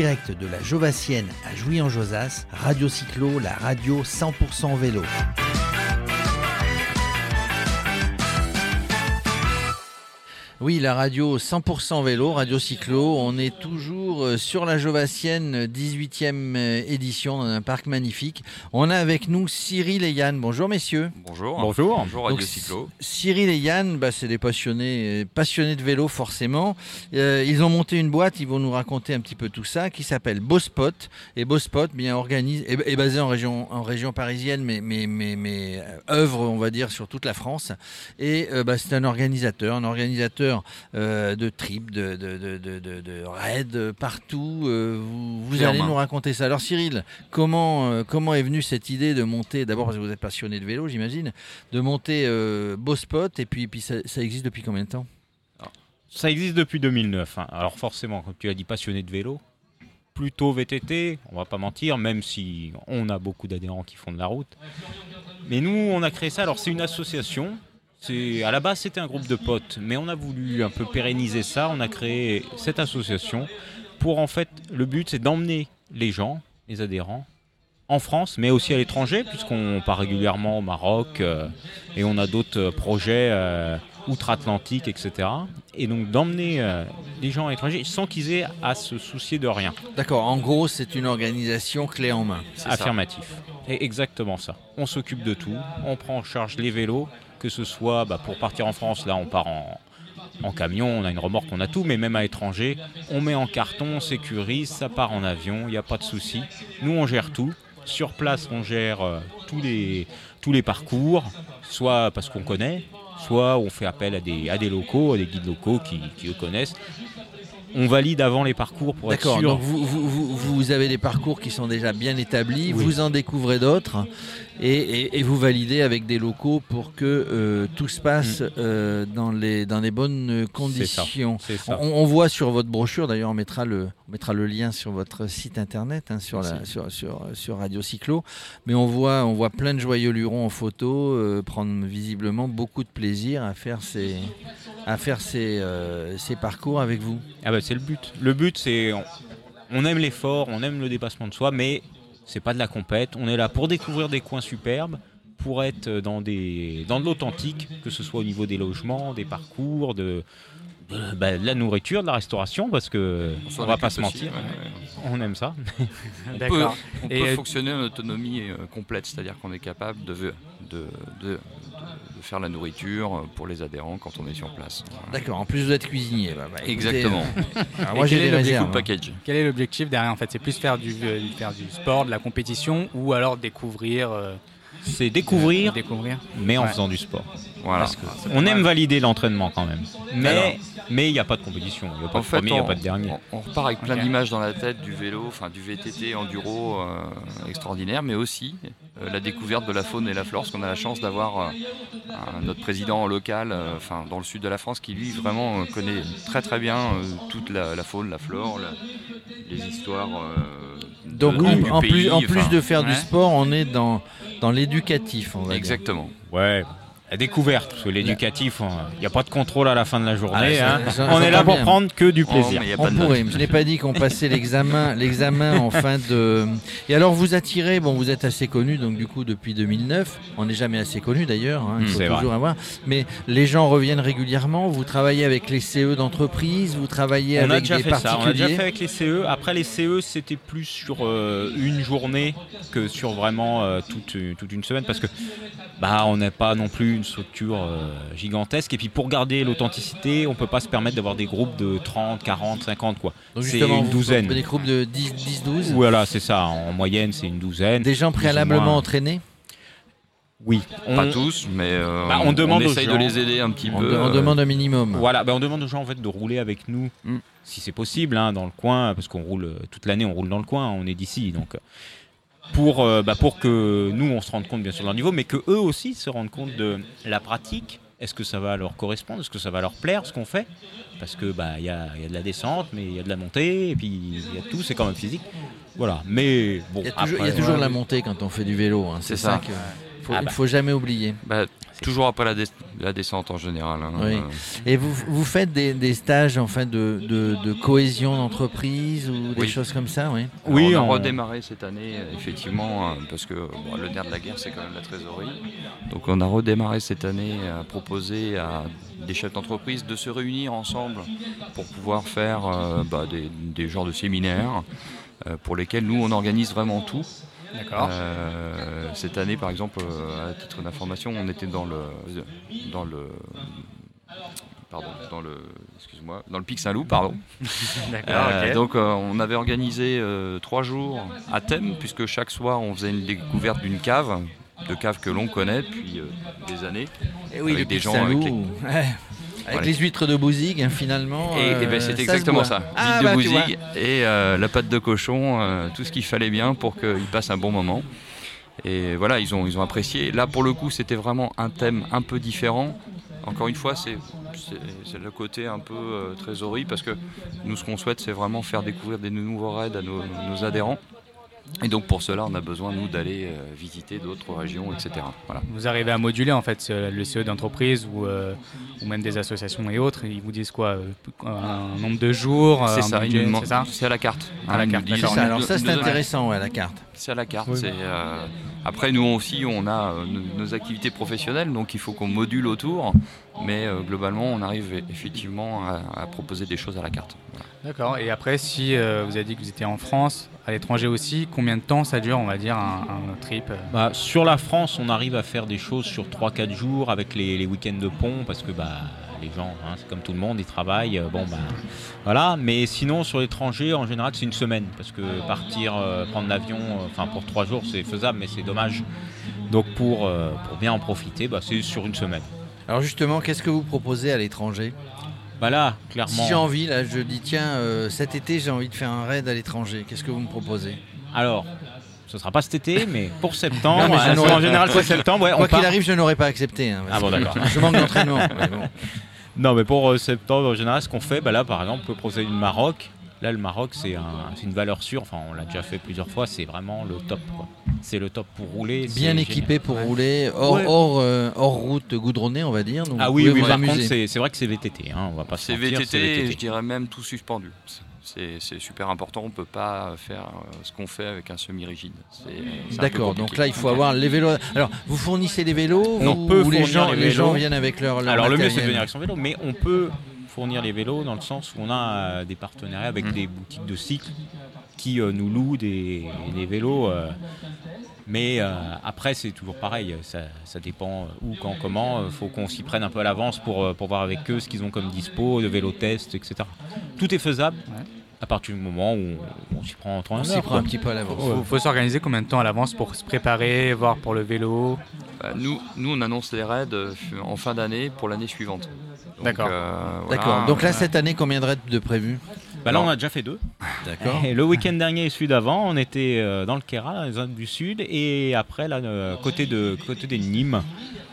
direct de la Jovassienne à Jouy-en-Josas, Radio Cyclo, la radio 100% vélo. Oui, la radio 100% vélo, Radio Cyclo. On est toujours euh, sur la Jovassienne, 18e euh, édition, dans un parc magnifique. On a avec nous Cyril et Yann. Bonjour messieurs. Bonjour. Bonjour. Bonjour Radio Donc, Cyclo. Cyril et Yann, bah, c'est des passionnés, euh, passionnés de vélo forcément. Euh, ils ont monté une boîte, ils vont nous raconter un petit peu tout ça, qui s'appelle Bosspot. Et Bosspot, bien organise, est, est basé en région, en région parisienne, mais, mais, mais, mais euh, œuvre, on va dire, sur toute la France. Et euh, bah, c'est un organisateur, un organisateur euh, de trips, de, de, de, de, de- de raids euh, partout. Euh, vous allez nous raconter ça. Alors Cyril, comment, euh, comment est venue cette idée de monter, d'abord parce que vous êtes passionné de vélo, j'imagine, de monter Beau Spot et puis, puis ça, ça existe depuis combien de temps? Ça existe depuis 2009. hein. Alors forcément, comme tu as dit, passionné de vélo, plutôt VTT, on va pas mentir, même si on a beaucoup d'adhérents qui font de la route. Mais nous, on a créé ça. Alors c'est une association. C'est à la base c'était un groupe de potes, mais on a voulu un peu pérenniser ça. On a créé cette association pour en fait le but c'est d'emmener les gens, les adhérents, en France, mais aussi à l'étranger, puisqu'on part régulièrement au Maroc euh, et on a d'autres euh, projets euh, outre-Atlantique, etc. Et donc d'emmener euh, les gens à l'étranger sans qu'ils aient à se soucier de rien. D'accord, en gros, c'est une organisation clé en main. C'est. Affirmatif. Et exactement ça. On s'occupe de tout, on prend en charge les vélos, que ce soit bah, pour partir en France, là on part en, en camion, on a une remorque, on a tout, mais même à l'étranger, on met en carton, on sécurise, ça part en avion, il n'y a pas de souci. Nous on gère tout. Sur place, on gère euh, tous, les, tous les parcours, soit parce qu'on connaît, soit on fait appel à des, à des locaux, à des guides locaux qui, qui eux connaissent. On valide avant les parcours pour être D'accord, sûr. donc vous, vous, vous, vous avez des parcours qui sont déjà bien établis, Oui. vous en découvrez d'autres et, et- et vous validez avec des locaux pour que euh, tout se passe euh, dans, les, dans les bonnes conditions. Ça. On, on voit sur votre brochure, d'ailleurs on mettra le, on mettra le lien sur votre site internet, hein, sur, la, sur, sur, sur Radio Cyclo, mais on voit, on voit plein de joyeux lurons en photo, euh, prendre visiblement beaucoup de plaisir à faire ces, à faire ces, ces parcours avec vous. Ah bah c'est le but. Le but c'est on, on aime l'effort, on aime le dépassement de soi, mais c'est pas de la compète. On est là pour découvrir des coins superbes, pour être dans des dans de l'authentique, que ce soit au niveau des logements, des parcours, de de- bah, de la nourriture, de la restauration, parce que on, va pas se mentir, ouais, ouais. on aime ça. On peut, on Et, peut fonctionner en autonomie euh, complète, c'est-à-dire qu'on est capable de, de, de, faire la nourriture pour les adhérents quand on est sur place. Voilà. D'accord, en plus vous êtes cuisinier. Bah, bah, écoutez, Exactement. euh, alors moi j'ai réserves. hein. package. Quel est l'objectif derrière en fait? C'est plus faire du, euh, faire du sport, de la compétition ou alors découvrir euh, C'est découvrir, découvrir mais en Ouais. faisant du sport. Voilà. Parce que on aime valider l'entraînement quand même. Alors. Mais mais il n'y a pas de compétition, il n'y a pas En de fait, premier, il n'y a on, pas de dernier. on- on repart avec plein d'images dans la tête du vélo, enfin du VTT enduro euh, extraordinaire, mais aussi euh, la découverte de la faune et la flore, parce qu'on a la chance d'avoir euh, notre président local, euh, enfin dans le sud de la France, qui lui vraiment euh, connaît très très bien euh, toute la, la faune, la flore, la- les histoires. euh, de- Donc du en, pays, plus, en plus de faire du sport, on est dans, dans l'éducatif, on va dire. Exactement. Ouais, la découverte, parce que l'éducatif, il n'y a pas de contrôle à la fin de la journée. Ah, hein. ça- ça- On ça est là pour bien. prendre que du Oh, plaisir. a On pourrait, je n'ai pas dit qu'on passait l'examen, l'examen en fin de. Et alors vous attirez, bon vous êtes assez connu, donc du coup depuis 2009, on n'est jamais assez connu d'ailleurs, hein, il faut c'est toujours vrai. avoir. Mais les gens reviennent régulièrement. Vous travaillez avec les CE d'entreprise, vous travaillez On a avec déjà des fait ça, on a particuliers. déjà fait avec les CE. Après les CE, c'était plus sur euh, une journée que sur vraiment euh, toute, toute une semaine parce que bah on n'est pas non plus une structure euh, gigantesque et puis pour garder l'authenticité, on peut pas se permettre d'avoir des groupes de 30, 40, 50 quoi. Donc c'est justement, une vous douzaine. des groupes de 10, 10 12. Voilà, c'est ça, en moyenne, c'est une douzaine. Des gens préalablement moins. entraînés? Oui, on, Pas tous, mais euh, Bah, on demande aux essaye de les aider un petit On, peu. on euh, demande un minimum. Voilà, ben on demande aux gens en fait de rouler avec nous, Mm. si c'est possible, hein, dans le coin, parce qu'on roule toute l'année, on roule dans le coin, on est d'ici, donc pour euh, bah, pour que nous on se rende compte bien sûr de leur niveau, mais que eux aussi se rendent compte de la pratique. Est-ce que ça va leur correspondre? Est-ce que ça va leur plaire ce qu'on fait? Parce que bah il y a, il y a de la descente, mais il y a de la montée, et puis il y a tout, c'est quand même physique. Voilà, mais bon. Il y a toujours, il y a après, toujours la montée quand on fait du vélo. hein. C'est ça, ça. Ah ne bah. faut jamais oublier. bah, Toujours après la, des- la descente en général. hein. Oui. Euh, Et vous, vous faites des, des stages enfin, de, de, de cohésion d'entreprise ou des Oui. choses comme ça, oui Oui, on a on- redémarré cette année, euh, effectivement, euh, parce que bon, le nerf de la guerre, c'est quand même la trésorerie. Donc on a redémarré cette année à proposer à des chefs d'entreprise de se réunir ensemble pour pouvoir faire euh, bah, des, des genres de séminaires euh, pour lesquels nous, on organise vraiment tout. D'accord. Euh, cette année, par exemple, euh, à titre d'information, on était dans le, dans le, pardon, dans le, excuse-moi, dans le Pic Saint-Loup, pardon. D'accord, Euh. Donc euh, on avait organisé euh, trois jours à thème, puisque chaque soir on faisait une découverte d'une cave, de cave que l'on connaît depuis euh, des années. Et oui, Avec le des Pic gens ouais. Avec les huîtres de hein, finalement. Et, et euh, ben, c'était se exactement ça. Ah, bah, de vois. bousille et euh, la pâte de cochon, euh, tout ce qu'il fallait bien pour qu'ils passent un bon moment. Et voilà, ils ont, ils ont apprécié. Là, pour le coup, c'était vraiment un thème un peu différent. Encore une fois, c'est c'est- c'est le côté un peu euh, trésorerie parce que nous, ce qu'on souhaite, c'est vraiment faire découvrir des nouveaux raids à nos, nos adhérents. Et donc, pour cela, on a besoin, nous, d'aller euh, visiter d'autres régions, etc. Voilà. Vous arrivez à moduler en fait ce- le CEO d'entreprise ou, euh, ou même des associations et autres. Ils vous disent quoi euh, Un nombre de jours C'est un ça, c'est ça c'est à la carte. À la carte, disent- ça, alors ça, c'est intéressant, ouais, la carte. C'est à la carte. Oui. c'est, euh, Après, nous aussi, on a euh, nos, nos activités professionnelles, donc il faut qu'on module autour. Mais euh, globalement, on arrive e- effectivement à, à proposer des choses à la carte. Voilà. D'accord. Et après, si euh, vous avez dit que vous étiez en France, à l'étranger aussi, combien de temps ça dure, on va dire, un, un trip euh? Bah, sur la France, on arrive à faire des choses sur 3-4 jours avec les, les week-ends de pont parce que bah, les gens, hein, c'est comme tout le monde, ils travaillent. Bon, bah, voilà. Mais sinon, sur l'étranger, en général, c'est une semaine parce que partir, euh, prendre l'avion, euh, enfin pour 3 jours, c'est faisable, mais c'est dommage. Donc pour, euh, pour bien en profiter, bah, c'est sur une semaine. Alors justement, qu'est-ce que vous proposez à l'étranger? Bah là, clairement. Si j'ai envie, là, je dis tiens, euh, cet été, j'ai envie de faire un raid à l'étranger. Qu'est-ce que vous me proposez? Alors, ce sera pas cet été, mais pour septembre, Non, mais je euh, n'aurais- en général, c'est septembre. Ouais, on Quoi part- qu'il arrive, je n'aurais pas accepté. hein, parce Ah bon, que d'accord. Je manque d'entraînement. mais bon. Non, mais pour euh, septembre, en général, ce qu'on fait, bah là, par exemple, on peut procéder du Maroc. Là, le Maroc, c'est un- c'est une valeur sûre. Enfin, on l'a déjà fait plusieurs fois. C'est vraiment le top. C'est le top pour rouler. Bien génial. équipé pour rouler, hors, Ouais. hors, euh, hors route goudronnée, on va dire. donc Ah oui, oui par amuser. contre, c'est vrai que c'est VTT. Hein, on va pas C'est VTT, je dirais même tout suspendu. C'est super important. On ne peut pas faire euh, ce qu'on fait avec un semi-rigide. D'accord, donc là il faut avoir les vélos. Alors vous fournissez les vélos On peut ou les gens, les les gens viennent avec leur, leur Alors le mieux, c'est de venir avec son vélo, mais on peut fournir les vélos dans le sens où on a euh, des partenariats avec des boutiques de cycles qui euh, nous louent des, des vélos. euh, mais euh, après, c'est toujours pareil, ça, ça dépend où, quand, comment. Il faut qu'on s'y prenne un peu à l'avance pour, pour voir avec eux ce qu'ils ont comme dispo, de vélo test, etc. Tout est faisable Ouais. à partir du moment où on, on s'y prend en temps On s'y prend un petit peu à l'avance. faut, faut s'organiser combien de temps à l'avance pour se préparer, voir pour le vélo? Bah, nous, nous, on annonce les raids euh, en fin d'année pour l'année suivante. Donc, D'accord. euh, voilà. D'accord, donc là Euh, cette année combien de raids de prévus Bah là, on a déjà fait deux. D'accord. Et le week-end dernier et celui d'avant, on était euh, dans le Kera, dans les zones du sud, et après, là, euh, côté de côté des Nîmes,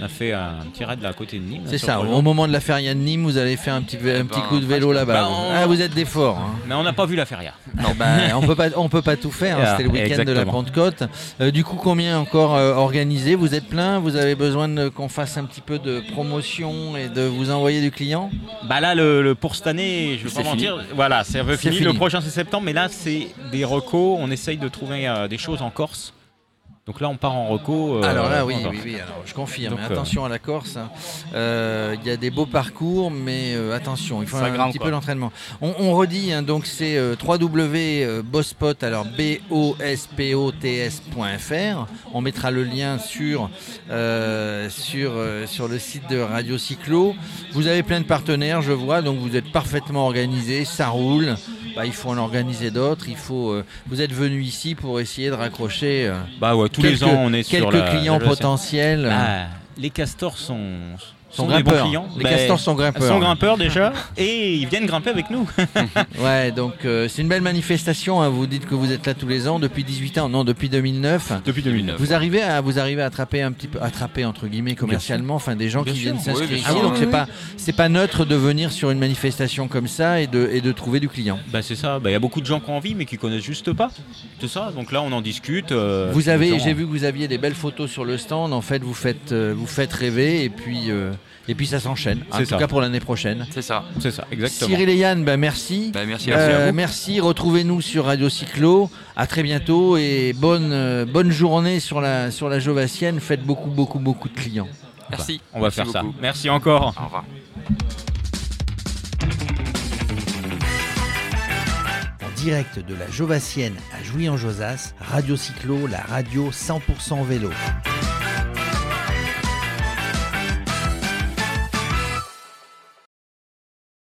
on a fait un petit raid là, à côté de Nîmes. C'est ça, au moment de la feria de Nîmes, vous allez faire un petit, un ben, petit coup de vélo là-bas. Bah, on- Ah, vous êtes des forts. hein. Mais on n'a pas vu la feria. Non, bah, on peut pas, on peut pas tout faire. hein, Ah, C'était le week-end de la. Pentecôte. Euh, du coup, combien encore euh, organisé? Vous êtes plein? Vous avez besoin qu'on fasse un petit peu de promotion et de vous envoyer du client? Bah là, le, le- pour cette année, je vais pas mentir, voilà, c'est un peu C'est fini. fini. Le prochain c'est septembre, mais là c'est des recos. On essaye de trouver euh, des choses en Corse. Donc là, on part en reco. euh, Alors là, oui, oui, oui, alors, je confirme. Donc, mais attention à la Corse. hein. Euh, Il y a des beaux parcours, mais euh, attention, il faut un, grimpe, petit quoi. peu d'entraînement. On, on redit, hein, donc c'est euh, www.bosspot, alors B-O-S-P-O-T-S.fr. On mettra le lien sur, euh, sur, euh, sur le site de Radio Cyclo. Vous avez plein de partenaires, je vois, donc vous êtes parfaitement organisé, ça roule. Bah, il faut en organiser d'autres. Il faut. euh, vous êtes venu ici pour essayer de raccrocher euh, Bah ouais, tous quelques, les ans, on est sur quelques la- clients la- potentiels. Ah, les castors sont, sont, Sont des bons clients. Les Ben, castors sont grimpeurs. sont grimpeurs déjà et ils viennent grimper avec nous. Ouais, donc euh, c'est une belle manifestation. hein. Vous dites que vous êtes là tous les ans depuis 18 ans, non, depuis 2009. Depuis 2009. Vous arrivez à vous arrivez à attraper un petit peu attraper entre guillemets commercialement, enfin des gens Bien qui sûr. viennent s'inscrire Oui, ici. sûr. donc Ah c'est oui, pas c'est pas neutre de venir sur une manifestation comme ça et de et de trouver du client. Bah c'est ça, Bah, il y a beaucoup de gens qui ont envie mais qui connaissent juste pas. C'est ça, donc là on en discute. euh, Vous avez, j'ai vu que vous aviez des belles photos sur le stand. En fait, vous faites, euh, vous faites rêver et puis, euh, et puis ça s'enchaîne. En C'est tout ça. cas pour l'année prochaine. C'est ça. C'est ça, exactement. Cyril et Yann, bah, merci. Bah, merci, Euh, à vous. merci. Retrouvez-nous sur Radio Cyclo. À très bientôt et bonne, euh, bonne journée sur la, sur la Jovassienne. Faites beaucoup, beaucoup, beaucoup de clients. Merci. On va Merci faire ça. beaucoup. Merci encore. Au revoir. En direct de la Jovassienne à Jouy-en-Josas, Radio Cyclo, la radio 100% vélo.